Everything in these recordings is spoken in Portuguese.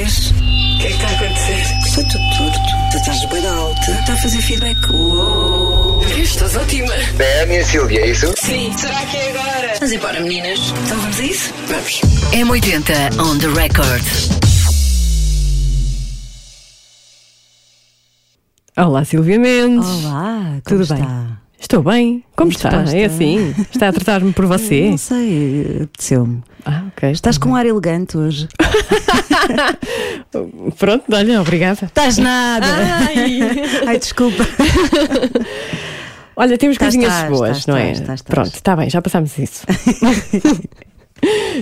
vez? O que é que está a acontecer? Estou tudo torto. Tu estás bem alta. Está a fazer feedback. Uou. Estás ótima. É a minha Silvia, é isso? Sim. Será que é agora? Vamos embora, meninas. Então vamos a isso? Vamos. M80 on the record. Olá, Silvia Mendes. Olá, como Tudo bem? Está? Estou bem. Como está? Disposta? É assim? Está a tratar-me por você? Não sei, apeteceu-me. Ah, ok. Estás com um ar elegante hoje. Pronto, olha, obrigada. Estás nada! Ai. Ai, desculpa. Olha, temos Estás, coisinhas estás, boas, estás, não é? estás. Pronto, está bem, já passámos isso.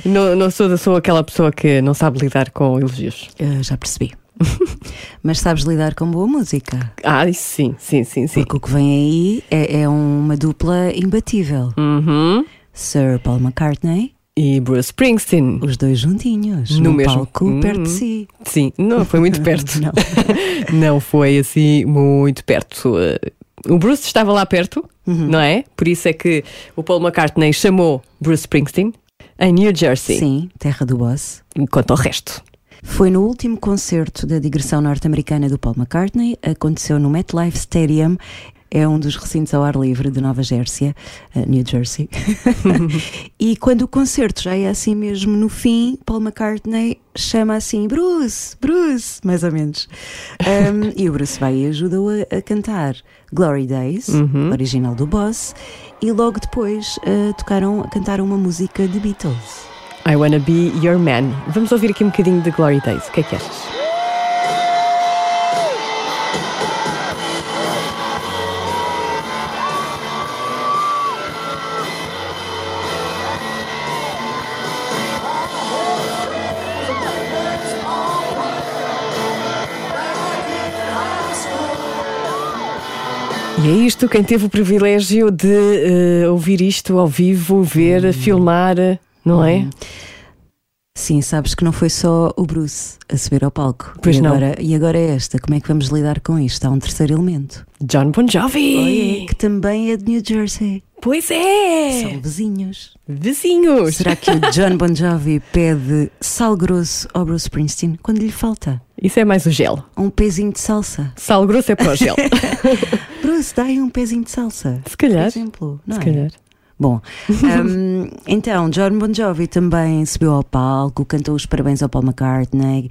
não, não sou, sou aquela pessoa que não sabe lidar com elogios. Eu já percebi. Mas sabes lidar com boa música. Ah, isso sim, sim, sim, sim. Porque o que vem aí é, é uma dupla imbatível. Uhum. Sir Paul McCartney, E Bruce Springsteen. os dois juntinhos, No no, mesmo- palco, Hum. perto de si. Sim, não foi muito perto. Não. não foi assim muito perto. O Bruce estava lá perto, Uhum. não é? Por isso é que o Paul McCartney chamou Bruce Springsteen em New Jersey. Sim, terra do boss. Quanto ao resto. Foi no último concerto da digressão norte-americana do Paul McCartney, aconteceu no MetLife Stadium, é um dos recintos ao ar livre de Nova Jersey, eh, New Jersey. e quando o concerto já é assim mesmo no fim, Paul McCartney chama assim Bruce, Bruce, mais ou menos. Um, e o Bruce vai e ajuda-o a, a cantar Glory Days, original do Boss, e logo depois eh, tocaram, cantaram uma música de Beatles. I Wanna Be Your Man. Vamos ouvir aqui um bocadinho de Glory Days. O que é que achas? E é isto, quem teve o privilégio de eh, ouvir isto ao vivo, ver, filmar, não é? Sim, sabes que não foi só o Bruce a subir ao palco. Pois e não. Agora, e agora é esta, como é que vamos lidar com isto? Há um terceiro elemento. John Bon Jovi! Olha, que também é de New Jersey. Pois é! São vizinhos. Vizinhos! Será que o John Bon Jovi pede sal grosso ao Bruce Springsteen quando lhe falta? Isso é mais o gel. Um pezinho de salsa. Sal grosso é para o gel. Bruce, dá aí um pezinho de salsa. Se calhar. Por exemplo. Não Se é? calhar. Bom, hum, então, John Bon Jovi também subiu ao palco, cantou os parabéns ao Paul McCartney,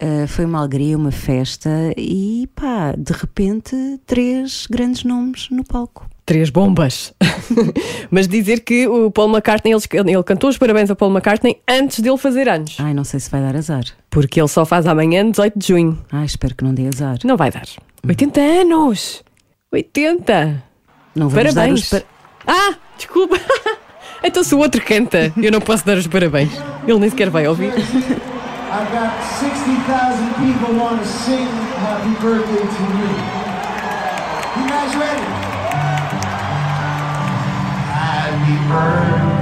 uh, foi uma alegria, uma festa e pá, de repente, três grandes nomes no palco. Três bombas. Mas dizer que o Paul McCartney, ele, ele cantou os parabéns ao Paul McCartney antes dele fazer anos. Ai, não sei se vai dar azar. Porque ele só faz amanhã, 18 de junho. Ai, espero que não dê azar. Não vai dar. 80 anos! 80! Não vamos dar Parabéns! os par- Ah, desculpa! Então se o outro canta, eu não posso dar os parabéns. Ele nem sequer vai ouvir. I've got 60,000 people want to sing happy birthday to you. You guys ready? Happy birthday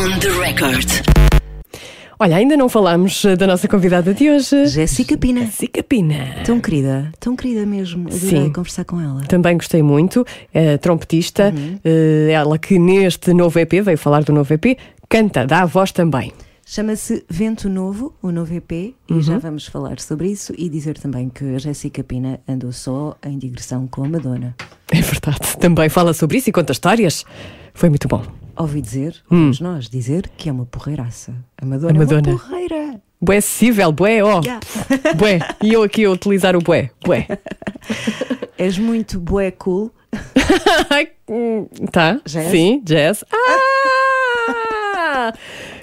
On the record. Olha, ainda não falámos eh, da nossa convidada de hoje. Jéssica Pina. Jéssica Pina. Tão querida, tão querida mesmo. Adorei Sim. conversar com ela. Também gostei muito. É trompetista. eh, ela que neste novo EP, veio falar do novo EP, canta, dá a voz também. Chama-se Vento Novo, o novo EP, e Uhum. já vamos falar sobre isso e dizer também que a Jéssica Pina andou só em digressão com a Madonna. É verdade. Também fala sobre isso e conta histórias. Foi muito bom. Ouvi dizer, ouvimos nós dizer, que é uma porreiraça. A Madonna, Hum. A Madonna. é uma porreira. Bué acessível, bué, ó. Yeah. Bué. E eu aqui a utilizar o bué. Bué. És muito bué cool. Hum, tá. Jazz? Sim, jazz. Ah!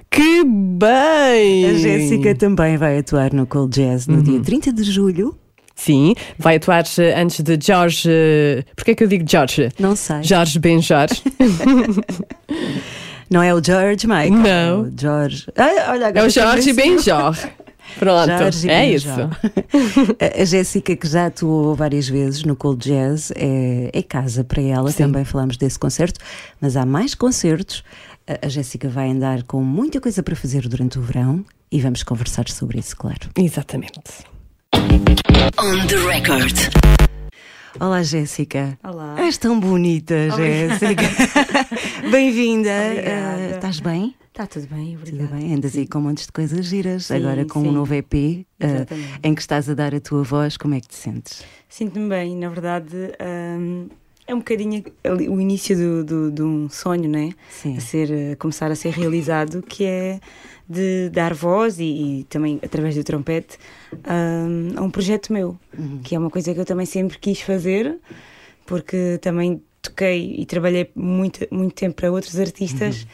que bem! A Jéssica também vai atuar no Cold Jazz Uhum. no dia 30 de julho. Sim, vai atuar eh, antes de George. eh, Porquê é que eu digo George? Não sei. Jorge Ben Jorge. Não é o George Michael. Não. É o George. Ai, olha, É o Jorge também Ben sei. Jorge. Pronto, Jorge é isso. A- Jéssica, que já atuou várias vezes no Cold Jazz, é, é casa para ela. Também falamos desse concerto, mas há mais concertos. A, a Jéssica vai andar com muita coisa para fazer durante o verão e vamos conversar sobre isso, claro. Exatamente. On the record. Olá, Jéssica. Olá. És tão bonita, Jéssica. Bem-vinda. Ah, estás bem? Está tudo bem, Tudo obrigada. bem? Andas aí com montes de coisas giras, Sim, agora com sim. um novo EP ah, Exatamente. em que estás a dar a tua voz. Como é que te sentes? Sinto-me bem, na verdade, hum, é um bocadinho o início do, do- de um sonho, né? Sim. A ser, a começar a ser realizado, que é de dar voz e, e também através do trompete hum, a um projeto meu, Uhum. que é uma coisa que eu também sempre quis fazer, porque também toquei e trabalhei muito, muito tempo para outros artistas.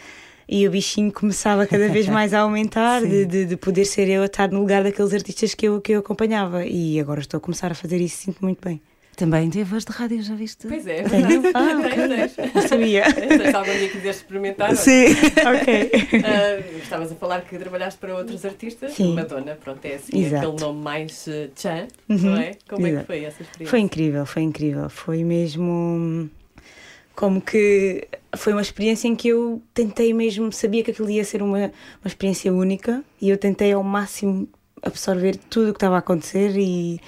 E o bichinho começava cada vez mais a aumentar, de, de, de poder ser eu a estar no lugar daqueles artistas que eu, que eu acompanhava. E agora estou a começar a fazer isso, sinto muito bem. Também tem voz de rádio, já viste? Pois é, Tenho? Ah, ok. Não sabia. Se algum dia quiseres experimentar. Sim. ok. Ah, estavas a falar que trabalhaste para outros artistas. Sim. Madonna, pronto, é assim, Exato. aquele nome mais uh, chan, não é? Como é que Exato. foi essa experiência? Foi incrível, foi incrível. Foi mesmo como que foi uma experiência em que eu tentei mesmo, sabia que aquilo ia ser uma, uma experiência única e eu tentei ao máximo absorver tudo o que estava a acontecer e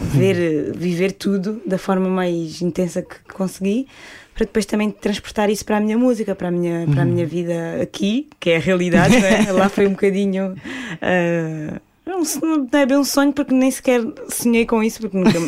ver, eh, viver tudo da forma mais intensa que consegui para depois também transportar isso para a minha música, para a minha, para a minha vida aqui, que é a realidade, é? Lá foi um bocadinho. ah, não, é bem um sonho porque nem sequer sonhei com isso, porque nunca,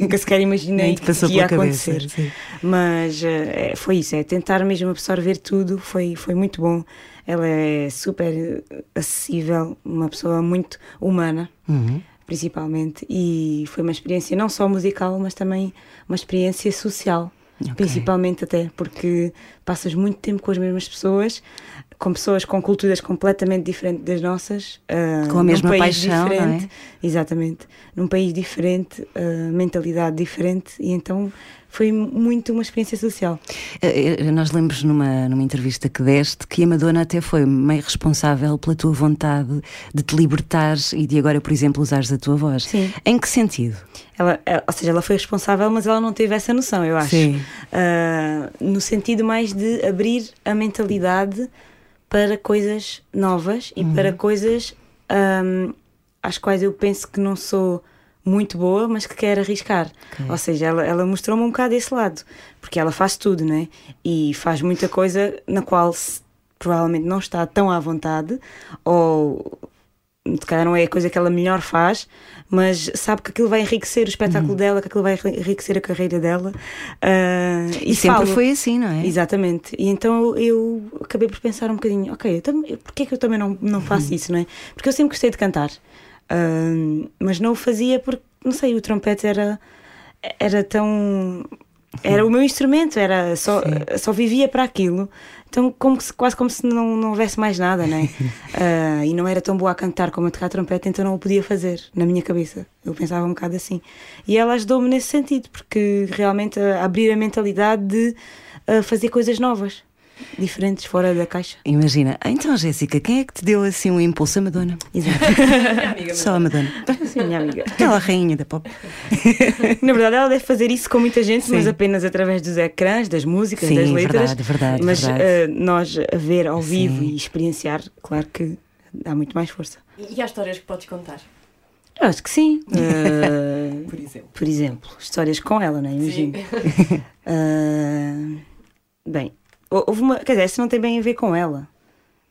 nunca sequer imaginei que ia cabeça, acontecer. sim. Mas eh, é, foi isso, é tentar mesmo absorver tudo, foi, foi muito bom. Ela é super acessível, uma pessoa muito humana, Uhum. Principalmente, e foi uma experiência não só musical, mas também uma experiência social. Ok. Principalmente até porque passas muito tempo com as mesmas pessoas, com pessoas com culturas completamente diferentes das nossas, ah, Com a num mesma país paixão, é? diferente, exatamente, num país diferente, ah, mentalidade diferente, e então foi muito uma experiência social. Eh, eh, Nós lemos numa, numa entrevista que deste que a Madonna até foi meio responsável pela tua vontade de te libertares e de agora, por exemplo, usares a tua voz. Sim. Em que sentido? Ela, ela- ou seja, ela foi responsável, mas ela não teve essa noção, eu acho. Sim. Ah, no sentido mais de abrir a mentalidade para coisas novas e para coisas ahm, às quais eu penso que não sou muito boa, mas que quero arriscar. Ou seja, ela, ela mostrou-me um bocado esse lado, porque ela faz tudo, né? E faz muita coisa na qual se- provavelmente não está tão à vontade, ou se calhar não é a coisa que ela melhor faz, mas sabe que aquilo vai enriquecer o espetáculo dela, que aquilo vai enriquecer a carreira dela. ah, E, sempre falo. foi assim, não é? Exatamente. E então eu, acabei por pensar um bocadinho, ok, eu tam- porquê é que eu também não, não faço isso, não é? Porque eu sempre gostei de cantar, Mas não o fazia porque, não sei, o trompete era, era tão. Era o meu instrumento, era só, só vivia para aquilo. Então, como se- quase como se não, não houvesse mais nada, né? Ah, e não era tão boa a cantar como a tocar trompete, então não o podia fazer na minha cabeça. Eu pensava um bocado assim. E ela ajudou-me nesse sentido, porque realmente a abrir a mentalidade de ah, fazer coisas novas, diferentes, fora da caixa. Imagina, "Ah, então Jéssica, quem é que te deu assim um impulso? A Madonna. Exato. Só a Madonna. Sim, minha amiga. Aquela rainha da pop. Na verdade, ela deve fazer isso com muita gente, Sim. mas apenas através dos ecrãs, das músicas, Sim, das letras. verdade, verdade, mas verdade. eh, nós a ver ao vivo Sim. e experienciar, claro que dá muito mais força. E há histórias que podes contar, Eu acho que sim. Eh, por exemplo. por exemplo, histórias com ela, não é? Imagino. Ah, bem, houve uma. Quer dizer, essa não tem bem a ver com ela,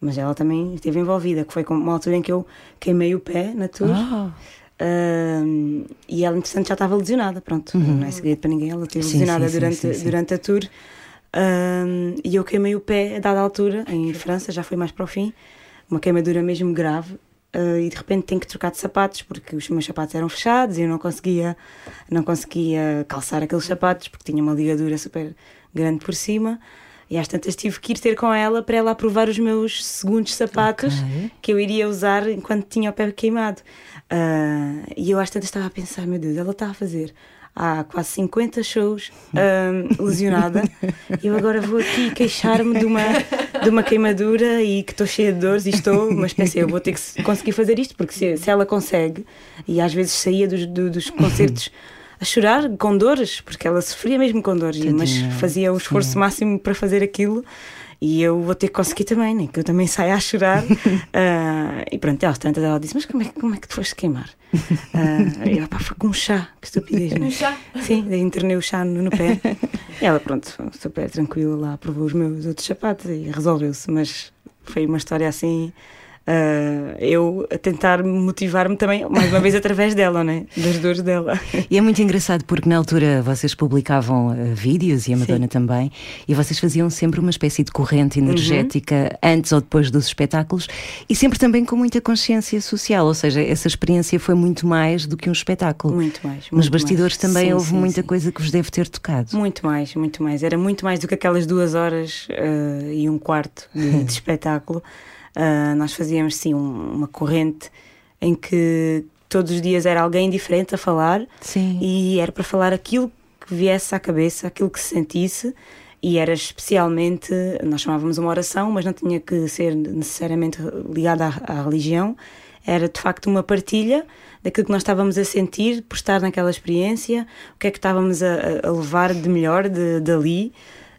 mas ela também esteve envolvida, que foi com uma altura em que eu queimei o pé na tour. Ah, Ah, e ela, entretanto, já estava lesionada. Pronto, não é segredo para ninguém. Ela esteve Sim, lesionada sim, durante, sim, durante a tour. Ah, e eu queimei o pé a dada altura, em França, já foi mais para o fim. Uma queimadura mesmo grave. Ah, e de repente tenho que trocar de sapatos porque os meus sapatos eram fechados e eu não conseguia, não conseguia calçar aqueles sapatos porque tinha uma ligadura super grande por cima. E às tantas tive que ir ter com ela para ela aprovar os meus segundos sapatos Ok. que eu iria usar enquanto tinha o pé queimado. Ah, e eu às tantas estava a pensar, meu Deus, ela está a fazer há quase 50 shows ah, lesionada e eu agora vou aqui queixar-me de uma, de de uma queimadura e que estou cheia de dores e estou, mas pensei, eu vou ter que conseguir fazer isto, porque se, se ela consegue, e às vezes saía dos, do, dos concertos a chorar com dores, porque ela sofria mesmo com dores, mas Tadinha, fazia o esforço sim. máximo para fazer aquilo. E eu vou ter que conseguir também, né? que eu também saia a chorar. Ah, e pronto, às tantas ela disse: Mas como é, que- como é que tu foste queimar? Ah, e ela, pá, foi com um chá, que estupidez, né? Um chá? Sim, daí internei o chá no, no pé. E ela, pronto, super tranquila lá, provou os meus outros sapatos e resolveu-se. Mas foi uma história assim. Ah, eu a tentar motivar-me também, mais uma vez, através dela, né? Das dores dela. E é muito engraçado porque na altura vocês publicavam eh, vídeos e a Madonna também, e vocês faziam sempre uma espécie de corrente energética antes ou depois dos espetáculos e sempre também com muita consciência social, ou seja, essa experiência foi muito mais do que um espetáculo. Muito mais. Nos muito bastidores mais. também Sim, houve sim, muita sim. coisa que vos deve ter tocado. Muito mais, muito mais. Era muito mais do que aquelas duas horas eh, e um quarto de, de espetáculo. Ah, nós fazíamos sim um- uma corrente em que todos os dias era alguém diferente a falar Sim. e era para falar aquilo que viesse à cabeça, aquilo que se sentisse. E era especialmente, nós chamávamos uma oração, mas não tinha que ser necessariamente ligada à, à religião. Era de facto uma partilha daquilo que nós estávamos a sentir por estar naquela experiência, o que é que estávamos a, a- a levar de melhor de, dali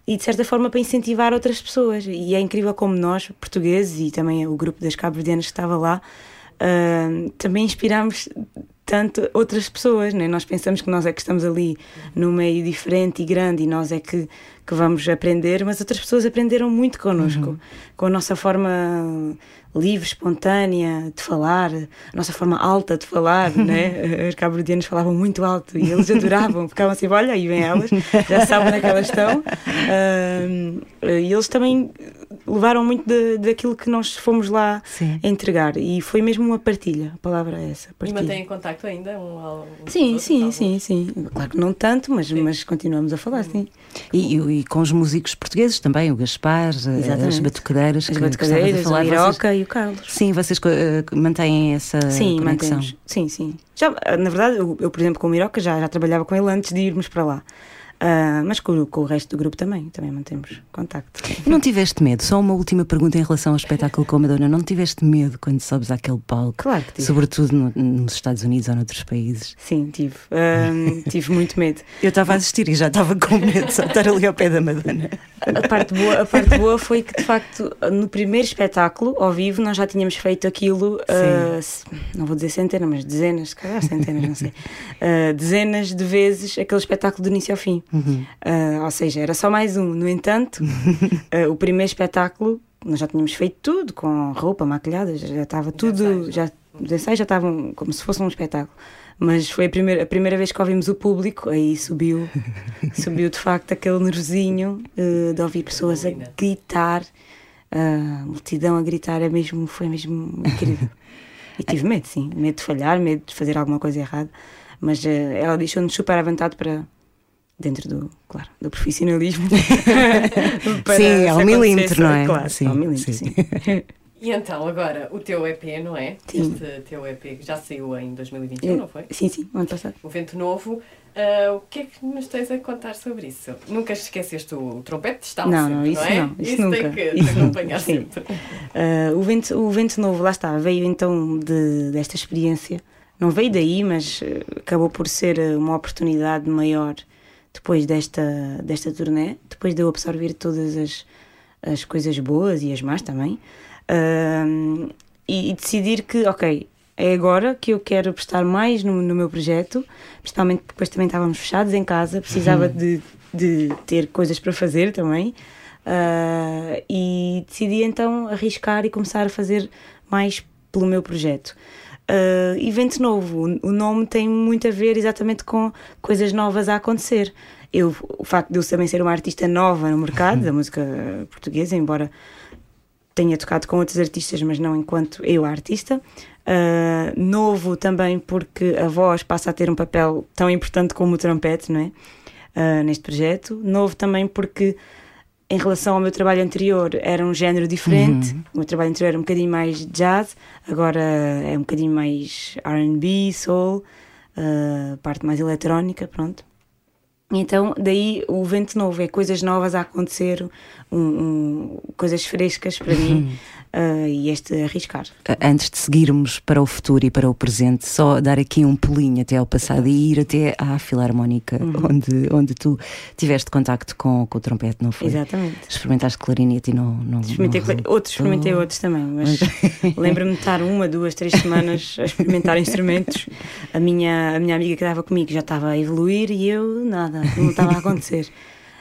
e de certa forma para incentivar outras pessoas. E é incrível como nós, portugueses e também o grupo das cabo-verdianas que estava lá, ah, também inspiramos tanto outras pessoas, né? nós pensamos que nós é que estamos ali num meio diferente e grande e nós é que, que vamos aprender, mas outras pessoas aprenderam muito connosco, com a nossa forma livre, espontânea de falar, a nossa forma alta de falar, né? Os cabo-verdianos falavam muito alto e eles adoravam, ficavam assim, olha, aí vem elas, já sabem onde é que elas estão. Ahm, e eles também levaram muito de- daquilo que nós fomos lá Sim. entregar e foi mesmo uma partilha, a palavra é essa, E partilha. mantém contacto ainda? Um, um Sim, os sim, sim, sim. Claro que não tanto, mas, mas continuamos a falar, sim. E, e- e com os músicos portugueses também, o Gaspar, eh, Exatamente. as batucadeiras, As que, a falar. a vocês- Iroca e o Carlos. Sim, vocês eh, mantêm essa Sim, conexão. mantemos. Sim, sim. Já, na verdade, eu, eu, por exemplo, com o Miroca já, já trabalhava com ele antes de irmos para lá. Ah, mas com, o- com o resto do grupo também, também mantemos contacto. Não tiveste medo? Só uma última pergunta em relação ao espetáculo com a Madonna. Não tiveste medo quando sobes àquele palco? Claro que tive. Sobretudo no- nos Estados Unidos ou noutros países. Sim, tive. Ah, tive muito medo. Eu estava a assistir e já estava com medo de só estar ali ao pé da Madonna. A parte, boa, a parte boa foi que, de facto, no primeiro espetáculo, ao vivo, nós já tínhamos feito aquilo, se- não vou dizer centenas, mas dezenas, se calhar centenas, não sei, dezenas de vezes aquele espetáculo do início ao fim. Ah, ou seja, era só mais um. No entanto, ah, o primeiro espetáculo, nós já tínhamos feito tudo, com roupa, maquilhada, já estava tudo, já, os ensaios já estavam como se fosse um espetáculo. Mas foi a primeira, a primeira vez que ouvimos o público, aí subiu, subiu de facto aquele nervosinho eh, de ouvir pessoas a gritar, a multidão a gritar, é mesmo, foi mesmo incrível. E tive medo, sim, medo de falhar, medo de fazer alguma coisa errada, mas ela deixou-nos super à vontade para, dentro do, claro, do profissionalismo. para Sim, ao milímetro, não é? Claro, Sim, ao milímetro, sim. sim. E então, agora, o teu EP, não é? Sim. Este teu EP que já saiu em 2021, não foi? Sim, sim, ano passado. O Vento Novo. Ah, o que é que nos tens a contar sobre isso? Nunca esqueceste o trompete? Está lá Não, sempre, não, isso é? não, isso tem nunca. que te Isso acompanhar sim. sempre. Uh, o, vento, o vento novo, lá está, veio então de, desta experiência. Não veio daí, mas uh, acabou por ser uh, uma oportunidade maior depois desta, desta turnê, depois de eu absorver todas as, as coisas boas e as más também. Uh, e, e decidir que, ok, é agora que eu quero prestar mais no, no meu projeto, principalmente porque depois também estávamos fechados em casa, precisava de, de ter coisas para fazer também. Ah, e decidi então arriscar e começar a fazer mais pelo meu projeto. Ah, Evento Novo, o nome tem muito a ver exatamente com coisas novas a acontecer. Eu, o facto de eu também ser uma artista nova no mercado da música portuguesa, embora tenha tocado com outros artistas, mas não enquanto eu artista. Ah, novo também porque a voz passa a ter um papel tão importante como o trompete, não é? Ah, neste projeto. Novo também porque em relação ao meu trabalho anterior era um género diferente. O meu trabalho anterior era um bocadinho mais jazz, agora é um bocadinho mais R&B, soul, ah, parte mais eletrónica, pronto. Então, daí o vento novo, é coisas novas a acontecer, um, um, coisas frescas para mim uh, e este arriscar. Antes de seguirmos para o futuro e para o presente, só dar aqui um pulinho até ao passado e ir até à Filarmónica, uhum. onde, onde tu tiveste contacto com, com o trompete, não foi? Exatamente. Experimentaste clarinete e não. não experimentei não outros, experimentei outros também, mas lembro-me de estar uma, duas, três semanas a experimentar instrumentos. A minha, a minha amiga que estava comigo já estava a evoluir e eu nada, não estava a acontecer.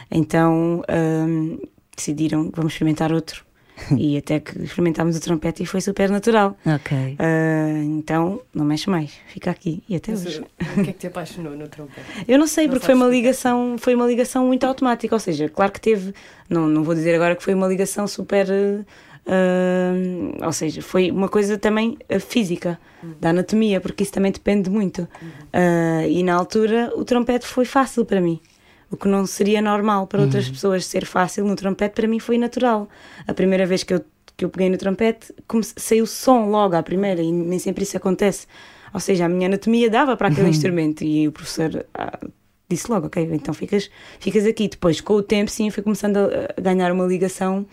Então um, decidiram vamos experimentar outro. e até que experimentámos o trompete e foi super natural. Ok. Uh, então, não mexe mais, fica aqui e até Mas, hoje. O que é que te apaixonou no trompete? Eu não sei, Não porque foi uma ligação, foi uma ligação muito automática, ou seja, claro que teve, não, não vou dizer agora que foi uma ligação super. Uh, ou seja, foi uma coisa também uh, física, da anatomia, porque isso também depende muito. Uh, e na altura o trompete foi fácil para mim. O que não seria normal para outras pessoas ser fácil no trompete, para mim foi natural. A primeira vez que eu, que eu peguei no trompete, saiu som logo à primeira, e nem sempre isso acontece. Ou seja, a minha anatomia dava para aquele instrumento, e o professor ah, disse logo: Ok, então ficas, ficas aqui. Depois, com o tempo, sim, fui começando a ganhar uma ligação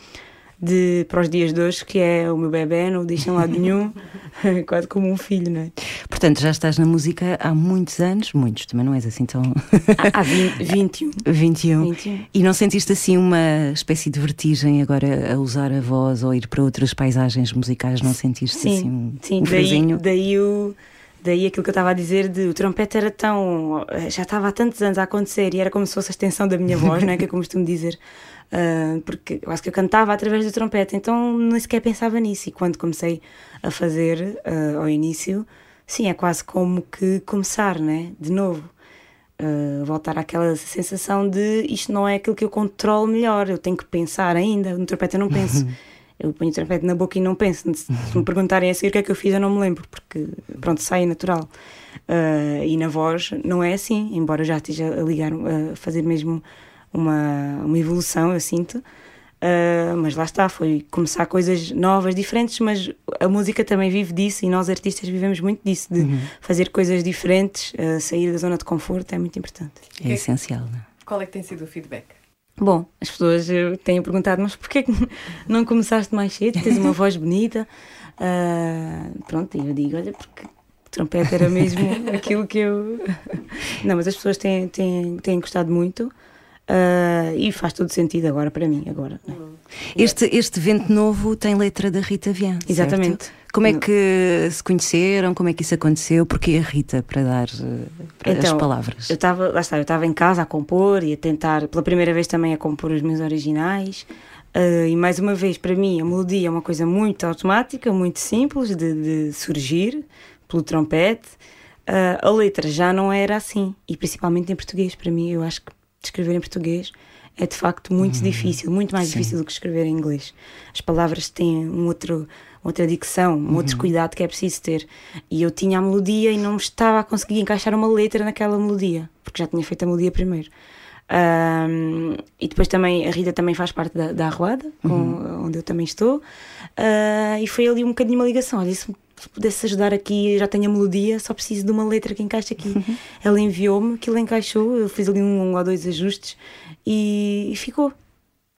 de, para os dias de hoje, que é o meu bebê, não o deixa em lado nenhum, quase como um filho, não é? Portanto, já estás na música há muitos anos, muitos, também não és assim tão. Há, há 20, 21. 21. 21. E não sentiste assim uma espécie de vertigem agora a usar a voz ou ir para outras paisagens musicais? Não sentiste Sim, assim um, sim um daí, daí, o, daí aquilo que eu estava a dizer de o trompete era tão. já estava há tantos anos a acontecer e era como se fosse a extensão da minha voz, não é? Que eu costumo dizer. Ah, porque eu acho que eu cantava através do trompete, então nem sequer pensava nisso. E quando comecei a fazer ah, ao início, sim, é quase como que começar, né? De novo. Uh, voltar àquela sensação de isto não é aquilo que eu controlo melhor, eu tenho que pensar ainda. No trompete eu não penso. Eu ponho o trompete na boca e não penso. Se me perguntarem a seguir o que é que eu fiz, eu não me lembro, porque pronto, sai natural. Uh, e na voz não é assim, embora já esteja a ligar, a fazer mesmo uma, uma evolução, eu sinto. Uh, mas lá está, foi começar coisas novas, diferentes, mas a música também vive disso e nós artistas vivemos muito disso, de fazer coisas diferentes, uh, sair da zona de conforto é muito importante. É essencial, não é? Qual é que tem sido o feedback? Bom, as pessoas têm perguntado, mas porquê que não começaste mais cedo? Tens uma voz bonita. Ah, pronto, e eu digo, olha, porque o trompete era mesmo aquilo que eu. Não, mas as pessoas têm, têm, têm gostado muito. Ah, e faz todo sentido agora para mim, agora. né? Este, este vento novo tem letra da Rita Vian. certo? Exatamente. Como é que se conheceram? Como é que isso aconteceu? Porquê a Rita para dar eh, para as Então, palavras? Eu estava, lá está, eu estava em casa a compor e a tentar, pela primeira vez também a compor os meus originais. Ah, e mais uma vez, para mim, a melodia é uma coisa muito automática, muito simples de, de surgir pelo trompete. Ah, a letra já não era assim, e principalmente em português. Para mim, eu acho que escrever em português é de facto muito difícil, muito mais difícil do que escrever em inglês. As palavras têm um outro, outra dicção, um outro cuidado que é preciso ter. E eu tinha a melodia e não estava a conseguir encaixar uma letra naquela melodia, porque já tinha feito a melodia primeiro. Ahm, e depois também a Rita também faz parte da, da Arruada, com- onde eu também estou, Ah, e foi ali um bocadinho uma ligação. Olha, se pudesse ajudar aqui, eu já tenho a melodia, só preciso de uma letra que encaixe aqui. Ela enviou-me, aquilo encaixou, eu fiz ali um, um ou dois ajustes e, e ficou.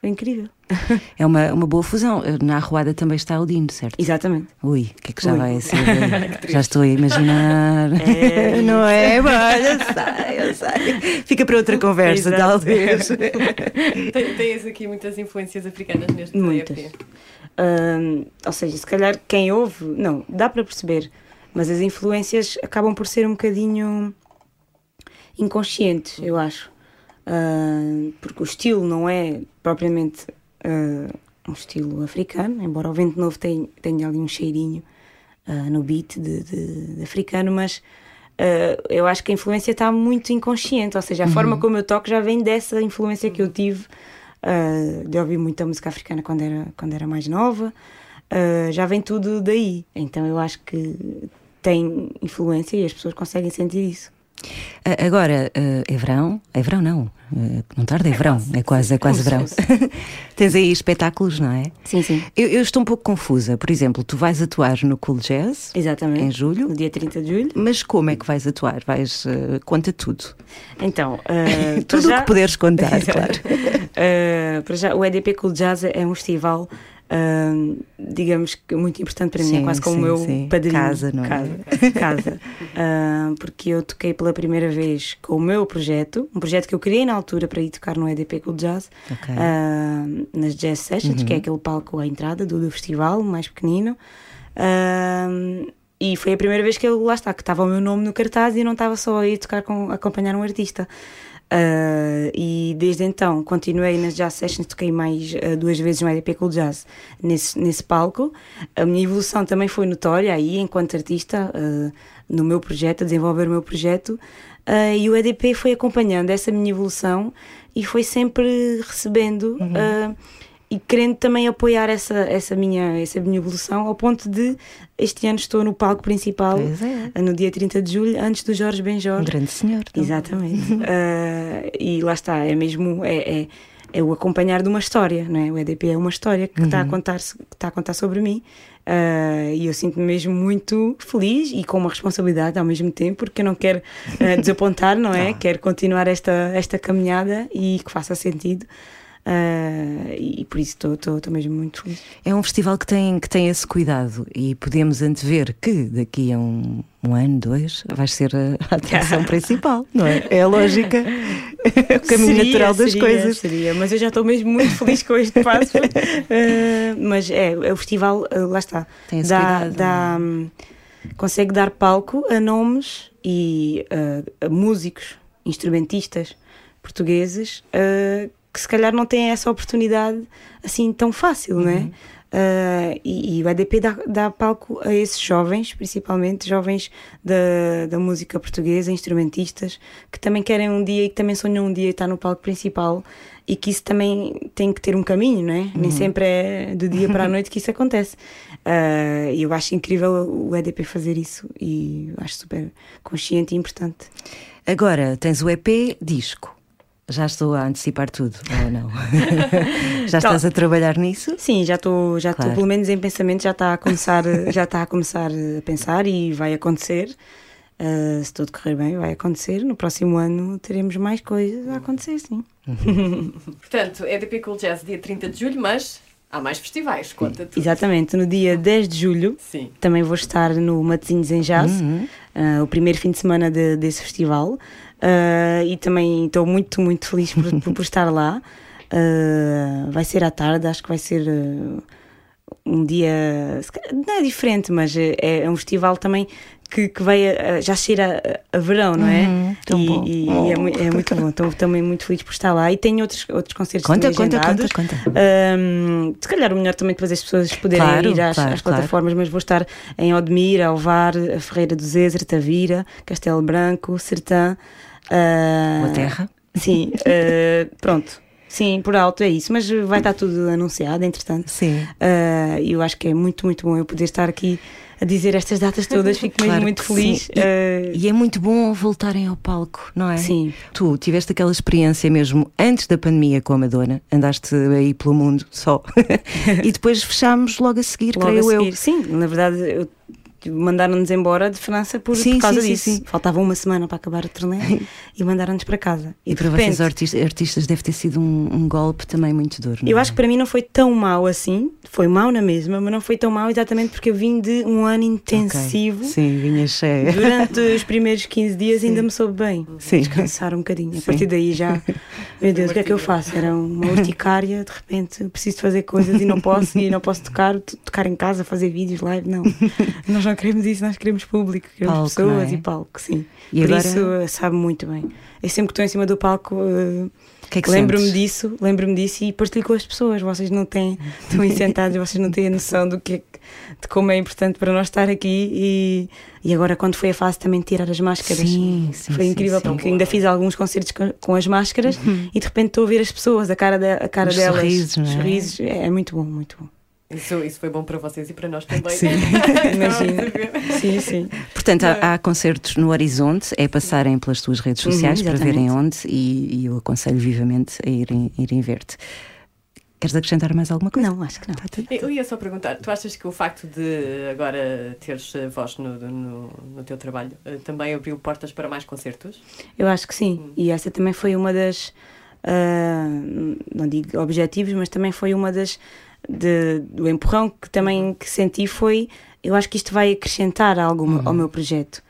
Foi incrível. É uma, uma boa fusão. Na arruada também está o Dino, certo? Exatamente. Ui, o que é que já Ui. vai ser? já estou a imaginar. É. Não é? Mas eu sei, eu sei. Fica para outra conversa, Exato. talvez. Tem- Tens aqui muitas influências africanas neste Muitas. EP. Hum, ou seja, se calhar quem ouve, não, dá para perceber, mas as influências acabam por ser um bocadinho inconscientes, eu acho. Hum, porque o estilo não é propriamente hum, um estilo africano, embora o Vento Novo tenha, tenha ali um cheirinho ah, no beat de, de- de africano, mas ah, eu acho que a influência está muito inconsciente, ou seja, a forma como eu toco já vem dessa influência que eu tive ah, de ouvir muita música africana quando era, quando era mais nova, ah, já vem tudo daí. Então eu acho que tem influência e as pessoas conseguem sentir isso. Agora, ah, é verão? É verão, não. Ah, não tarde, é verão. É quase, é quase verão. Tens aí espetáculos, não é? Sim, sim. Eu, eu estou um pouco confusa. Por exemplo, tu vais atuar no Cool Jazz Exatamente. em julho, No dia 30 de julho. mas como é que vais atuar? Vais, ah, conta tudo. Então, para Tudo o já- que puderes contar, claro. Uh, para já, o EDP Cool Jazz é um festival, uh, digamos que muito importante para mim, Sim, é quase como sim, o meu sim. padrinho. Casa, não é? Casa. casa. Uh, porque eu toquei pela primeira vez com o meu projeto, um projeto que eu criei na altura para ir tocar no EDP Cool Jazz, Ok. uh, nas Jazz Sessions, que é aquele palco à entrada do, do festival, mais pequenino. E foi a primeira vez que eu, lá está, que estava o meu nome no cartaz e não estava só a ir tocar com, acompanhar um artista. Uh, e desde então continuei nas Jazz Sessions, toquei mais uh, duas vezes no EDP Cool Jazz nesse, nesse palco. A minha evolução também foi notória aí, enquanto artista, uh, no meu projeto, a desenvolver o meu projeto. E o EDP foi acompanhando essa minha evolução e foi sempre recebendo uh, e querendo também apoiar essa, essa, minha, essa minha evolução, ao ponto de este ano estou no palco principal, é. uh, no dia 30 de julho, antes do Jorge Um Benjor. grande senhor. não? Exatamente. Uh, e lá está, é mesmo é, é, é o acompanhar de uma história, não é? O EDP é uma história que está a contar que está a contar sobre mim. Uh, e eu sinto-me mesmo muito feliz e com uma responsabilidade ao mesmo tempo, porque eu não quero uh, desapontar, não é? Quero continuar esta, esta caminhada e que faça sentido. Uh, e por isso estou mesmo muito feliz. É um festival que tem, que tem esse cuidado e podemos antever que daqui a um, um ano, dois, vais ser a, a atração principal, não é? É a lógica, o caminho Seria, natural das seria, coisas. Seria, mas eu já estou mesmo muito feliz com este passo. Eh, mas é, é o festival, eh, lá está. Tem esse dá, cuidado, dá, hum, consegue dar palco a nomes e a músicos, instrumentistas portugueses que se calhar não têm essa oportunidade assim tão fácil, não é? Uh, e, e o EDP dá, dá palco a esses jovens, principalmente jovens da, da música portuguesa, instrumentistas, que também querem um dia e que também sonham um dia estar no palco principal e que isso também tem que ter um caminho, não é? Nem sempre é do dia para a noite que isso acontece. Uh, E eu acho incrível o EDP fazer isso e acho super consciente e importante. Agora tens o EP disco. Já estou a antecipar tudo, ou não? Já estás a trabalhar nisso? Sim, já estou, já estou Claro. pelo menos em pensamento, já está a começar, já está a começar a pensar e vai acontecer. Uh, se tudo correr bem, vai acontecer. No próximo ano teremos mais coisas a acontecer, sim. Portanto, EDP Cool Jazz dia 30 de julho, mas há mais festivais, conta tudo. Exatamente, no dia 10 de julho Sim. também vou estar no Matosinhos em Jazz, uh, o primeiro fim de semana de- desse festival. Uh, e também estou muito, muito feliz por, por- estar lá. Uh, vai ser à tarde, acho que vai ser uh, um dia. Não é diferente, mas é, é um festival também que, que vai a- já cheira a, a verão, não é? Uhum, tão e bom. e- e é, mui- é muito bom. Estou também muito feliz por estar lá. E tenho outros, outros concertos Conta, também conta, agendados. conta, conta. Um, se calhar o melhor também depois as pessoas poderem Claro, ir às, claro, às claro. plataformas, mas vou estar em Odmir, Alvar, a Ferreira do Zezer, Tavira, Castelo Branco, Sertã. uh, Boa terra. Sim, uh, pronto. Sim, por alto é isso, mas vai estar tudo anunciado, entretanto. Sim. Uh, E eu acho que é muito, muito bom eu poder estar aqui a dizer estas datas todas, fico mesmo Claro muito que feliz. sim. E- Uh, E é muito bom voltarem ao palco, não é? Sim. Tu tiveste aquela experiência mesmo antes da pandemia com a Madonna, andaste aí pelo mundo só. e depois fechámos logo a seguir, Logo creio a eu. seguir. Sim, na verdade, eu- mandaram-nos embora de França por, Sim, por causa sim, sim, disso. sim. Faltava uma semana para acabar a turnê e mandaram-nos para casa. E, de para repente, vocês artistas, artistas deve ter sido um, um golpe também muito duro. não Eu é? acho que para mim não foi tão mau assim, foi mau na mesma, mas não foi tão mau exatamente porque eu vim de um ano intensivo. Sim, vinha cheia. Durante os primeiros 15 dias ainda me soube bem. Sim. Descansar um bocadinho. A Sim. partir daí já, meu Deus, o que é que eu faço? Era uma urticária, de repente preciso fazer coisas e não posso, e não posso tocar, tocar em casa, fazer vídeos live, não. nós não queremos isso, nós queremos público, queremos Palco, pessoas é? e palco, sim. E Por agora- isso eh, sabe muito bem. Eu sempre que estou em cima do palco. eh, que é que Lembro-me disso, lembro-me disso e partilho com as pessoas. Vocês não têm, estão aí sentados, vocês não têm a noção do que é que- de como é importante para nós estar aqui. E, e agora, quando foi a fase também de tirar as máscaras, Sim, sim, foi incrível sim. Uhum. porque ainda fiz alguns concertos com, com as máscaras e de repente estou a ver as pessoas, a cara, de- a cara Os delas, sorrisos, é? os sorrisos. É, é muito bom, muito bom. Isso, isso foi bom para vocês e para nós também. Sim. Imagina. sim, sim. Portanto, há, há concertos no Horizonte, é passarem pelas tuas redes Uhum, sociais para exatamente. verem onde e, e eu aconselho vivamente a irem, irem ver-te. Queres acrescentar mais alguma coisa? Não, acho que não. Tá tudo. Eu ia só perguntar, tu achas que o facto de agora teres eh, voz no, no, no teu trabalho eh, também abriu portas para mais concertos? Eu acho que sim. E essa também foi uma das. ah, não digo objetivos, mas também foi uma das. De- do empurrão que também que senti foi. Eu acho que isto vai acrescentar algo ao meu projeto.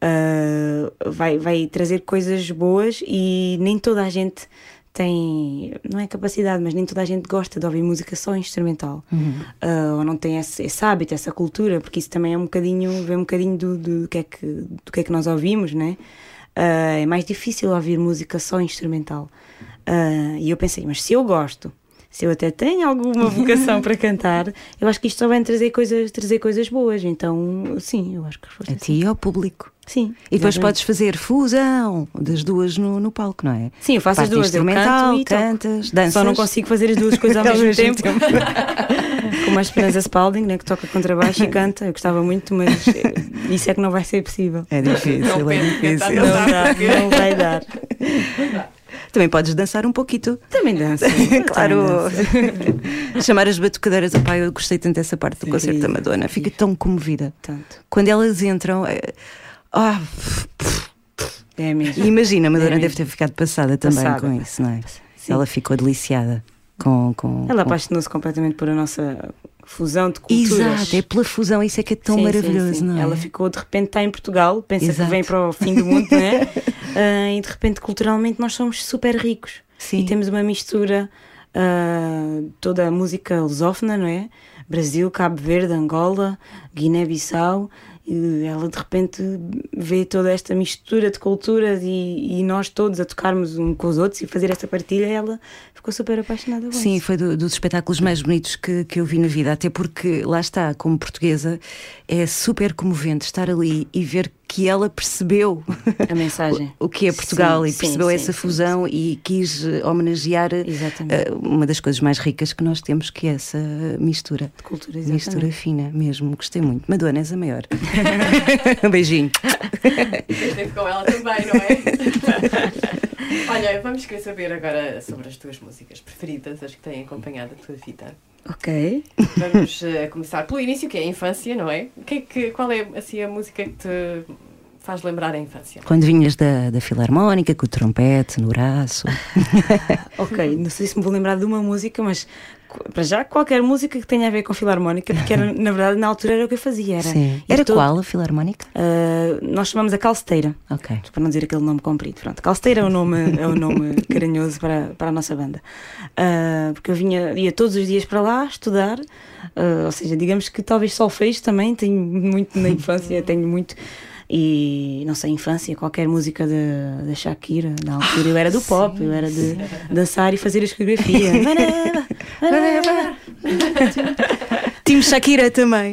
Ah, vai, vai trazer coisas boas e nem toda a gente tem. não é capacidade, mas nem toda a gente gosta de ouvir música só instrumental. Ah, ou não tem esse, esse hábito, essa cultura, porque isso também é um bocadinho. vem um bocadinho do, do, que, é que, do que é que nós ouvimos, né? Ah, é mais difícil ouvir música só instrumental. Ah, e eu pensei, mas se eu gosto, se eu até tenho alguma vocação para cantar, eu acho que isto só vai trazer coisas, trazer coisas boas. Então, sim, eu acho que foste A assim. ti e ao público. Sim. E depois exatamente. podes fazer fusão das duas no, no palco, não é? Sim, eu faço as Parte duas, eu instrumental, canto e toco. cantas, danças. Só não consigo fazer as duas coisas ao mesmo, tempo. Como a Esperança Spalding, né, que toca contrabaixo e canta. Eu gostava muito, mas eh, isso é que não vai ser possível. É difícil, Não é penso que difícil. Não Não, dá, não vai dar. Também podes dançar um pouquinho. Também danço. Claro. Danço. Chamar as batucadeiras, opá, eu gostei tanto dessa parte do Sim, concerto da Madonna. sim. Fica tão comovida. Tanto. Quando elas entram. é- Ah, É mesmo. imagina, a Madonna É deve ter ficado passada também Passada. com isso, não é? Sim. Ela ficou deliciada com. com Ela apaixonou-se completamente por a nossa fusão de culturas. Exato, é pela fusão, isso é que é tão Sim, sim, maravilhoso, sim. não é? Ela ficou, de repente, está em Portugal, pensa Exato. que vem para o fim do mundo, não é? Ah, e de repente, culturalmente, nós somos super ricos. Sim. E temos uma mistura, ah, toda a música lusófona, não é? Brasil, Cabo Verde, Angola, Guiné-Bissau. E ela de repente vê toda esta mistura de culturas e, e nós todos a tocarmos um com os outros e fazer esta partilha. Ela ficou super apaixonada com Sim, isso. foi do- dos espetáculos mais bonitos que, que eu vi na vida, até porque lá está, como portuguesa, é super comovente estar ali e ver que ela percebeu A mensagem. o que é Portugal Sim, e percebeu sim, essa sim, fusão e quis eh, homenagear eh, Exatamente. uma das coisas mais ricas que nós temos, que é essa mistura. De cultura, Mistura exatamente. fina mesmo, gostei muito. Madonna, és a maior. um beijinho. Esteve com ela também, não é? Olha, vamos querer saber agora sobre as tuas músicas preferidas, as que têm acompanhado a tua vida. Ok. Vamos eh, começar pelo início, que é a infância, não é? Que é que, qual é assim, a música que te faz lembrar a infância? Quando vinhas da, da Filarmónica, com o trompete no braço. Ok, não sei se me vou lembrar de uma música, mas para já qualquer música que tenha a ver com filarmónica, porque era, na verdade na altura era o que eu fazia. Era, Sim. Era todo- qual a Filarmónica? Ah, nós chamamos a calceteira, Ok. para não dizer aquele nome comprido. Pronto, calceteira é o nome, é o nome carinhoso para, para a nossa banda. Ah, porque eu vinha, ia todos os dias para lá estudar, ah, ou seja, digamos que talvez solfejo também, tenho muito na infância, tenho muito. E não sei, infância, qualquer música da, da Shakira, na altura eu era do pop, eu era de dançar e fazer a coreografia. Time Shakira também.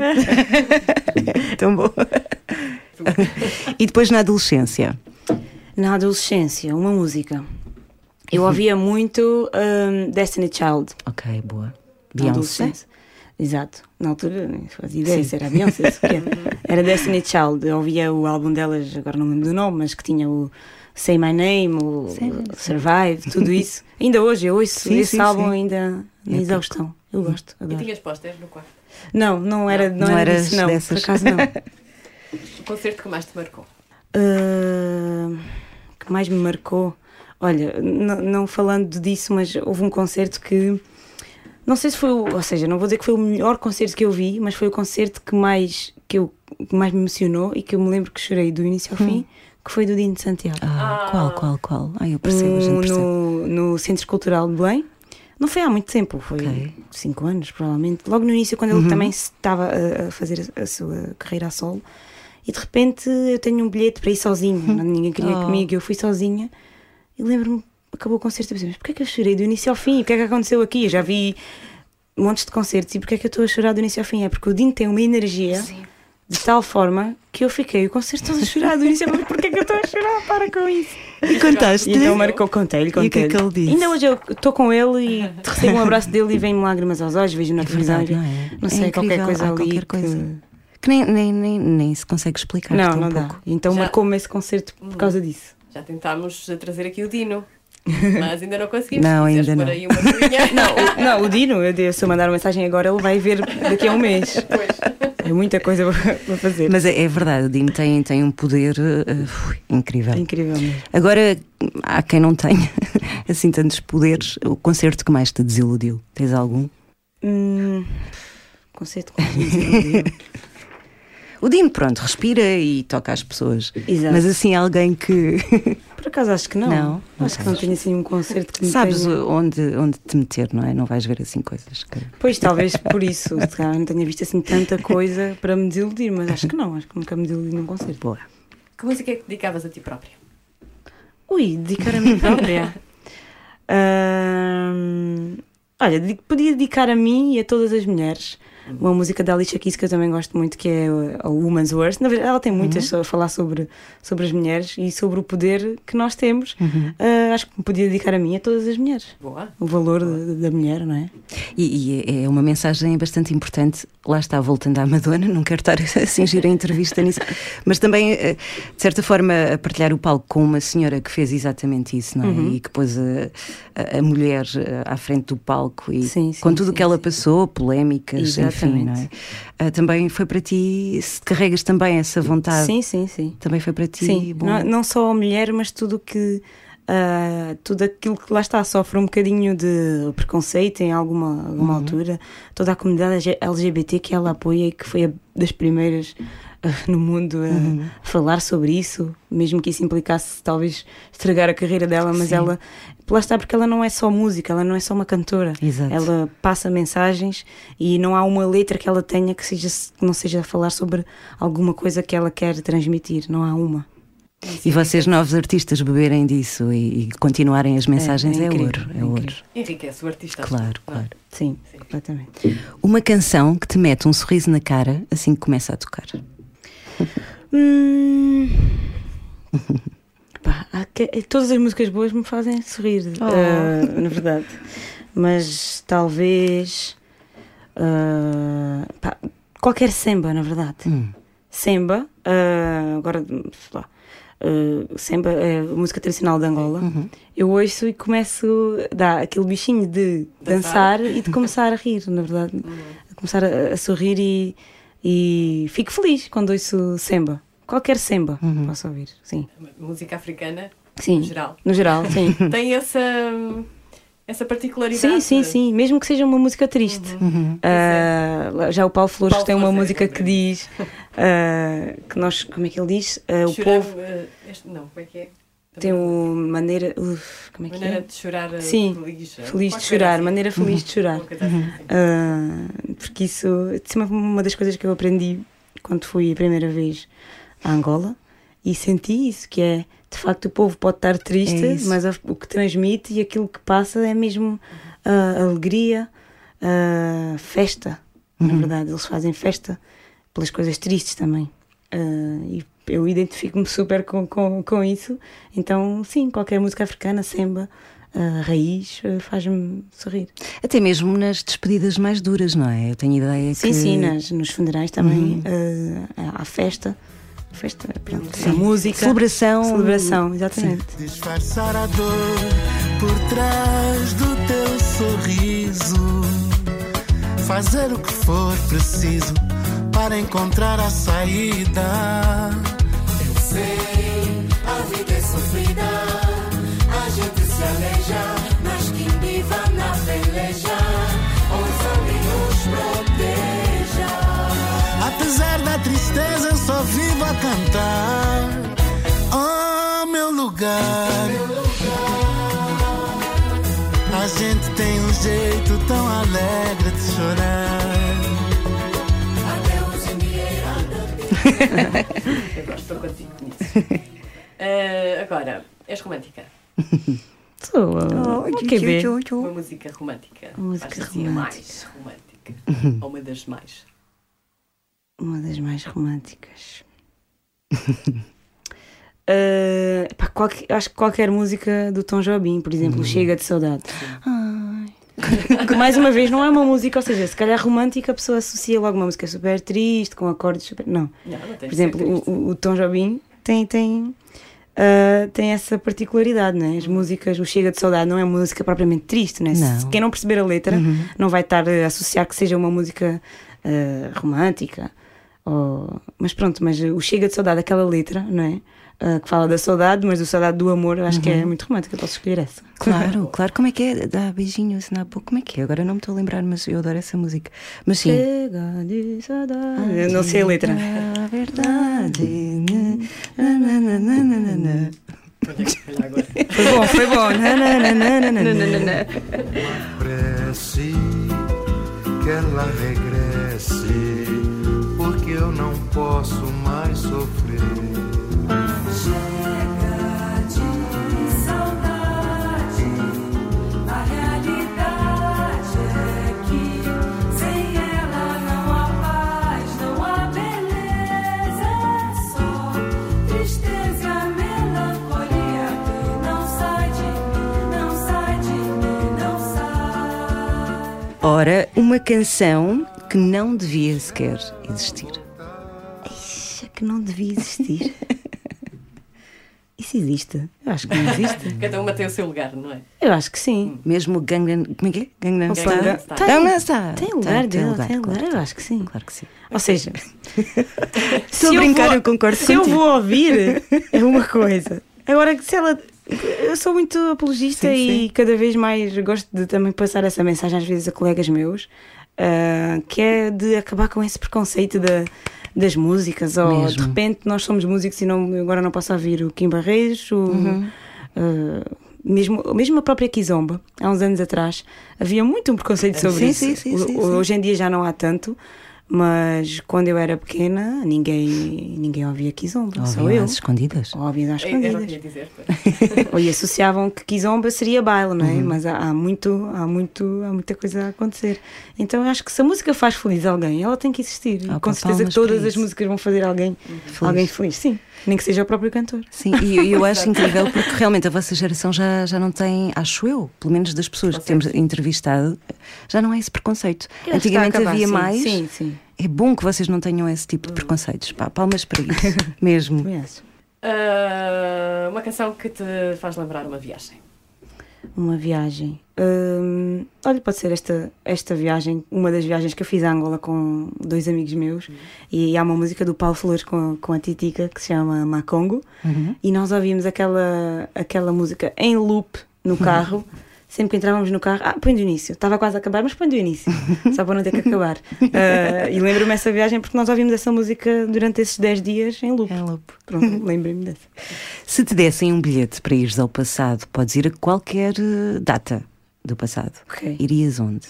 Tão bom. e depois na adolescência? Na adolescência, uma música. Eu ouvia muito hum, Destiny Child. Ok, boa. Beyoncé? Exato. Na altura nem fazia ideia se era a Beyoncé. se o quê. Era Destiny Child. Eu ouvia o álbum delas, agora não lembro do nome, mas que tinha o Say My Name, o. Survive, tudo isso. Ainda hoje eu ouço Sim, esse sim, álbum sim. ainda na É exaustão. Eu gosto, E adoro. tinhas pósteres no quarto? Não, não era, não, Não era eras disso, não. dessas. Por acaso não. O concerto que mais te marcou? Uh, que mais me marcou? Olha, não falando disso, mas houve um concerto que não sei se foi, o, ou seja, não vou dizer que foi o melhor concerto que eu vi, mas foi o concerto que mais que eu que mais me emocionou e que eu me lembro que chorei do início ao fim, que foi do Dino de Santiago. Ah, Ah. qual, qual, qual? Ah, eu percebo, a gente no, percebe. no, no Centro Cultural de Belém. Não foi há muito tempo, foi Ok. cinco anos, provavelmente. Logo no início, quando Uhum. ele também se estava a, a fazer a, a sua carreira a solo. E de repente eu tenho um bilhete para ir sozinha. Ninguém queria Oh. comigo, eu fui sozinha. E lembro-me, acabou o concerto, eu pensei, mas porquê é que eu chorei do início ao fim? O que é que aconteceu aqui? Eu já vi montes de concertos e porquê é que eu estou a chorar do início ao fim? É porque o Dino tem uma energia de tal forma que eu fiquei o concerto todo a chorar do início. Mas porquê que eu estou a chorar? Para com isso. E contaste E então marcou, contei-lhe, E o que é contei que ele disse? Ainda hoje eu estou com ele e recebo um abraço dele e vem-me lágrimas aos olhos, vejo na É televisão. e- não é? Não É sei, qualquer incrível, coisa há ali. qualquer que- coisa. Que nem, nem, nem, nem se consegue explicar. Não, não dá. pouco. Então Já- marcou-me esse concerto por causa disso. Já tentámos trazer aqui o Dino, mas ainda não conseguimos. Não, ainda pôr não. aí uma coisinha. Não, o, não, o Dino, eu, dei- se eu mandar uma mensagem agora, ele vai ver daqui a um mês. Pois. É muita coisa para fazer. Mas é, é verdade, o Dino tem, tem um poder ui, incrível. É incrível mesmo. Agora, há quem não tenha assim tantos poderes. O concerto que mais te desiludiu? Tens algum? Hum, concerto com Dino. O Dino, pronto, respira e toca às pessoas. Exato. Mas assim, alguém que. Por acaso acho que não. Não, não acho que não sabes. tenho assim um concerto que me Sabes tenha... onde, onde te meter, não é? Não vais ver assim coisas que. Pois, talvez por isso. Se calhar não tenha visto assim tanta coisa para me desiludir, mas acho que não. Acho que nunca me desiludi num concerto. Boa. Que música é que dedicavas a ti própria? Ui, dedicar a mim própria. Olha, podia dedicar a mim e a todas as mulheres. Uma música da Alicia Keys que eu também gosto muito, que é a Woman's Worst. Na verdade, ela tem muitas a falar sobre, sobre as mulheres e sobre o poder que nós temos. Ah, acho que me podia dedicar a mim e a todas as mulheres. Boa. O valor da, da mulher, não é? E, e é uma mensagem bastante importante. Lá está, voltando à Madonna, não quero estar a cingir a entrevista nisso, mas também, eh, de certa forma, a partilhar o palco com uma senhora que fez exatamente isso, não é? Uhum. E que pôs a, a- a mulher eh, à frente do palco e Sim, sim, com tudo o que ela passou, polémicas, enfim, não é? Ah, também foi para ti, se carregas também essa vontade, Sim, sim, sim. também foi para ti Sim, bom. não, não só a mulher, mas tudo que ah, tudo aquilo que lá está sofre um bocadinho de preconceito em alguma, alguma Uhum. altura, toda a comunidade LGBT que ela apoia e que foi a das primeiras ah, no mundo a Uhum. falar sobre isso, mesmo que isso implicasse talvez estragar a carreira dela, mas Sim. ela lá está porque ela não é só música, ela não é só uma cantora. Exato. Ela passa mensagens e não há uma letra que ela tenha que, seja, que não seja a falar sobre alguma coisa que ela quer transmitir, não há uma. E vocês, novos artistas, beberem disso e, e continuarem as mensagens é é, incrível, ouro. É é ouro. Enriquece o artista. Claro, é? claro. Sim, Sim. completamente. Uma canção que te mete um sorriso na cara assim que começa a tocar. Hum... Pá, que- todas as músicas boas me fazem sorrir, Oh. ah, na verdade. Mas talvez. ah, pá, qualquer samba, na verdade. Hum. Semba, ah, agora, sei lá, semba é música tradicional de Angola. Uhum. Eu ouço e começo, dá aquele bichinho de dançar, Dançar. e de começar a rir, na verdade. A começar a, a sorrir e, e fico feliz quando ouço semba. Qualquer semba Uhum. posso ouvir, sim. Música africana, Sim, no geral. no geral, sim. Tem essa, essa particularidade. sim, sim, sim, mesmo que seja uma música triste. Uhum. Ah, já o Paulo Flores Paulo tem uma é, música que diz ah, que nós, como é que ele diz? Ah, o povo este- não, como é que é? tem uma maneira. uf, como é que Maneira é? de chorar Sim, feliz. Feliz de chorar, assim. maneira feliz de chorar. Ah, porque isso, isso é uma- uma das coisas que eu aprendi quando fui a primeira vez a Angola e senti isso, que é de facto o povo pode estar triste, É mas o que transmite e aquilo que passa é mesmo a alegria, a festa. Na Uhum. verdade, eles fazem festa pelas coisas tristes também. Ah, e eu identifico-me super com, com, com isso. Então, sim, qualquer música africana, semba, ah, raiz, ah, faz-me sorrir. Até mesmo nas despedidas mais duras, não é? Eu tenho ideia Sim, que. sim, nos funerais também Uhum. eh, há festa. Festa, pronto, há música. Celebração. Celebração, exatamente. Disfarçar a dor por trás do teu sorriso. Fazer o que for preciso para encontrar a saída. Eu sei, a vida é sofrida. A gente se aleja, vivo a cantar. Oh, meu lugar. A gente tem um jeito tão alegre de chorar. Eu gosto, estou contigo nisso. Eh, agora, és romântica? Sou Oh, uh, QB. Uma música romântica. Uma música romântica. mais romântica. Ou uma das mais. Uma das mais românticas. Uh, pá, qualquer- acho que qualquer música do Tom Jobim, por exemplo, Chega de Saudade. Que mais uma vez não é uma música, ou seja, se calhar romântica a pessoa associa logo uma música super triste, com acordes super. Não. Não, não Por exemplo, o, o- Tom Jobim tem, tem, ah, tem essa particularidade, né? As músicas, o Chega de Saudade não é uma música propriamente triste, né? Se Não. quem não perceber a letra não vai estar a associar que seja uma música ah, romântica. Ou... Mas pronto, mas o Chega de Saudade, aquela letra, não é? Ah, que fala da saudade, mas da saudade do amor, acho que é muito romântica, posso escolher essa. Claro, claro. Como é que é? Dá beijinhos na boca. Como é que é? Agora não me estou a lembrar, mas eu adoro essa música. Mas sim. Chega de saudade. Eu não sei a letra. A verdade. Na, na, na, na, na, na, na. Agora. Foi bom, foi bom. Na, na, na, na, na, na, na, na. Prece que ela regresse, eu não posso mais sofrer. Chega de saudade, a realidade é que sem ela não há paz, não há beleza, só tristeza melancolia que não sai de mim, não sai de mim, não sai. Ora, uma canção que não devia sequer existir. Que não devia existir. Isso existe? Eu acho que não existe. Cada uma tem o seu lugar, não é? Eu acho que sim. Mesmo Gangnam... Como é que é? Gangnam Style? Gangnam Style. Gangnam Style. Tem lugar tem lugar, claro, eu acho que sim. Claro que sim. Ou seja, a eu brincar, vou- eu concordo Se eu contigo. vou ouvir, é uma coisa. Agora, se ela. Eu sou muito apologista Sim, e sim. cada vez mais gosto de também passar essa mensagem às vezes a colegas meus, ah, que é de acabar com esse preconceito da- das músicas, ou Mesmo. de repente nós somos músicos e não, agora não posso ouvir o Kim Barreiros, o, Uhum. ah, mesmo, mesmo a própria Kizomba, há uns anos atrás, havia muito um preconceito sobre Sim, isso. sim, sim. Hoje em dia já não há tanto. Mas quando eu era pequena, ninguém, ninguém ouvia Kizomba, só eu. às escondidas. Óbvio, às eu escondidas. dizer. Ou e associavam que Kizomba seria baile, não é? Uhum. Mas há, há muito, há muito, há muita coisa a acontecer. Então eu acho que se a música faz feliz alguém, ela tem que existir. Ah, pá, com certeza que todas as músicas vão fazer alguém Feliz. alguém feliz. Sim, nem que seja o próprio cantor. Sim, e eu, acho incrível porque realmente a vossa geração já, já não tem, acho eu, pelo menos das pessoas que temos entrevistado, já não há esse preconceito. Antigamente acabar, havia sim, mais. Sim, sim. É bom que vocês não tenham esse tipo de preconceitos. Pá, palmas para isso, mesmo. Ah, uma canção que te faz lembrar uma viagem. Uma viagem. Hum, olha, pode ser esta, esta viagem, uma das viagens que eu fiz a Angola com dois amigos meus. E há uma música do Paulo Flores com, com a Titica que se chama Macongo. Uhum. E nós ouvimos aquela, aquela música em loop no carro. Sempre que entrávamos no carro, ah, põe do início. Estava quase a acabar, mas põe do início. Só para não ter que acabar. Ah, e lembro-me essa viagem porque nós ouvimos essa música durante esses 10 dias em loop. É loop. Pronto, lembrei-me dessa. Se te dessem um bilhete para ires ao passado, podes ir a qualquer eh, data do passado. Ok. Irias onde?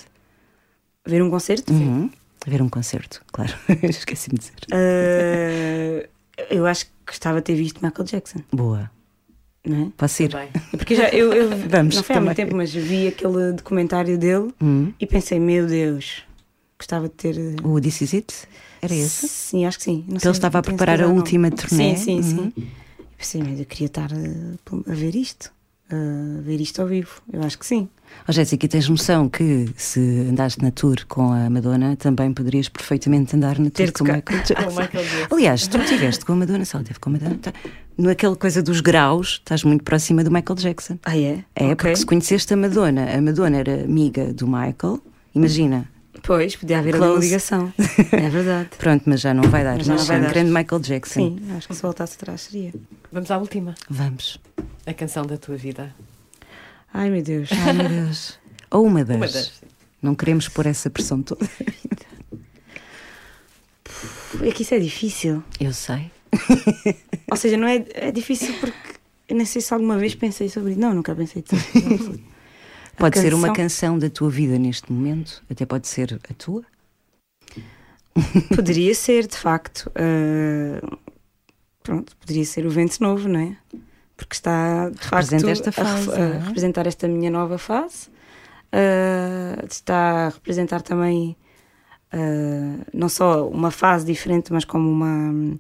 Ver um concerto? Uhum. Ver um concerto, claro. Esqueci-me de dizer. Ah, eu acho que gostava de ter visto Michael Jackson, Boa. Não é? Posso ir? Bem, Porque já eu, eu Vamos não foi há muito também. tempo, mas vi aquele documentário dele Hum. e pensei, meu Deus, gostava de ter. O This Is It? Era esse? Sim, acho que sim. Não sei, ele estava a preparar a última turnê? Sim, sim, Uhum. sim. E pensei, mas eu queria estar a, a ver isto, a ver isto ao vivo. Eu acho que sim. Ó Jéssica, tens noção que se andaste na tour com a Madonna, também poderias perfeitamente andar na tour com o Michael com. Michael Jackson. Aliás, tu estiveste com a Madonna, ela teve com a Madonna, tá, naquela coisa dos graus, estás muito próxima do Michael Jackson. Ah, é? É, Ok. porque se conheceste a Madonna, a Madonna era amiga do Michael, imagina. Pois, podia haver ali uma ligação. É verdade. Pronto, mas já não vai dar. Mas já não vai dar. grande Michael Jackson. Sim, acho que se voltasse atrás seria. vamos à última. Vamos. A canção da tua vida. Ai, meu Deus. Ai meu Deus. Ou uma das. Uma das. Não queremos pôr essa pressão toda. É que isso é difícil. Eu sei. Ou seja, não é, é difícil porque eu nem sei se alguma vez pensei sobre isso. Não, nunca pensei sobre isso. Pode ser uma canção- canção da tua vida neste momento, até pode ser a tua. Poderia ser, de facto. ah, pronto, poderia ser o Vento Novo, não é? Porque está, de facto, Representa esta a fase, a, é? representar esta minha nova fase. Ah, está a representar também ah, não só uma fase diferente, mas como uma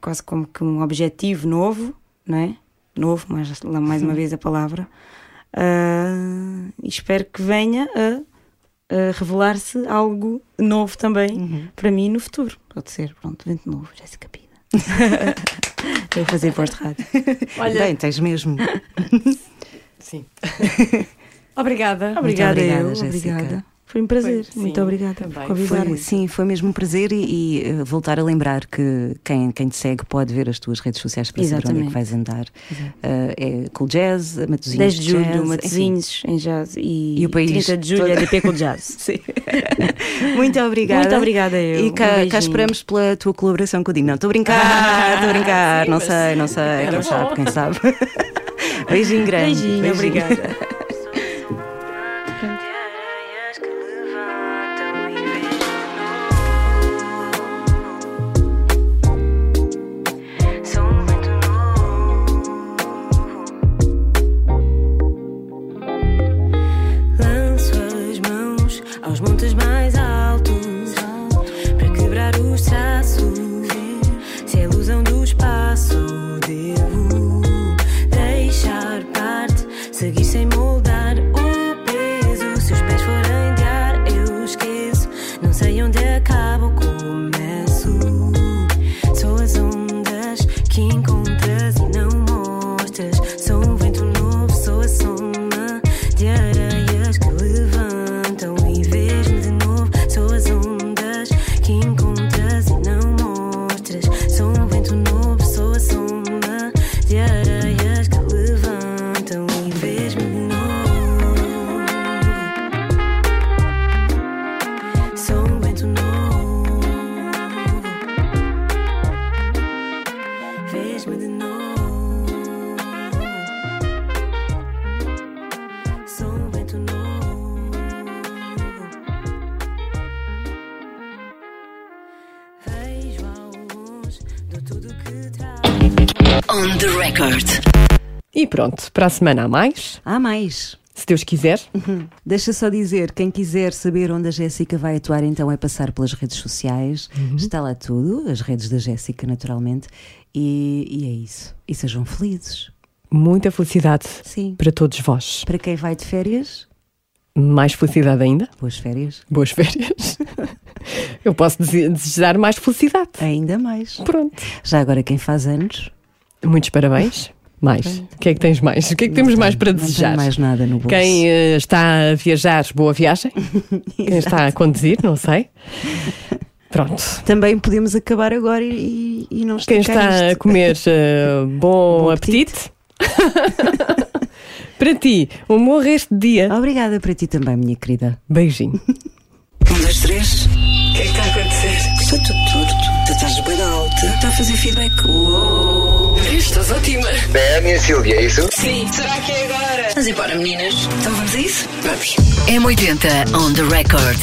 quase como que um objetivo novo, não é? Novo, mas lá mais uma vez a palavra. E espero que venha a, a revelar-se algo novo também para mim no futuro. Pode ser, pronto, vento novo, Jéssica Pina. Vou fazer voz de rádio. Olha, Bem, tens mesmo. sim. obrigada. Obrigada, obrigada, eu, Jéssica. obrigada. Foi um prazer. Foi, Muito obrigada também. por Foi, convidar-me. sim, foi mesmo um prazer e, e, eh, voltar a lembrar que quem, quem te segue pode ver as tuas redes sociais para saber onde é que Exatamente. vais andar. Eh, é Cool Jazz, Matosinhos 10 de julho, Jazz, enfim. Matosinhos em jazz e, E o país 30 de julho todo. é DP com jazz. Sim. Muito obrigada. Muito obrigada eu. E cá, Um cá beijinho. esperamos pela tua colaboração com o Dino. Não, estou a brincar, estou a brincar. sim, não sei, não sei. Quem bom. sabe, quem sabe. Beijinho grande. Beijinho, obrigada. On the record. E pronto, para a semana há mais, Há mais. se Deus quiser. Deixa só dizer, quem quiser saber onde a Jéssica vai atuar, então é passar pelas redes sociais. Está lá tudo, as redes da Jéssica, naturalmente. E, e é isso. E sejam felizes. Muita felicidade Sim. para todos vós. Para quem vai de férias, Mais felicidade ainda. boas férias. Boas férias. Eu posso dese- desejar mais felicidade. Ainda mais. Pronto. Já agora quem faz anos, Muitos parabéns. Mais. O que é que tens mais? O que é que temos mais para não desejar? tem mais nada no bolso. Quem eh, está a viajar, boa viagem. Quem está a conduzir, não sei. Pronto. Também podemos acabar agora e, e não Quem está a isto. comer, eh, bom, Bom apetite. Para ti, um bom resto de dia. Obrigada para ti também, minha querida. Beijinho. Um, dois, três. O que é que está a acontecer? Está tudo torto. Tu estás bem alta. Está a fazer feedback. Uou. Estás ótima. É a minha Silvia, é isso? Sim. Será que é agora? Vamos embora, meninas. Então vamos a isso? Vamos. M80 on the record.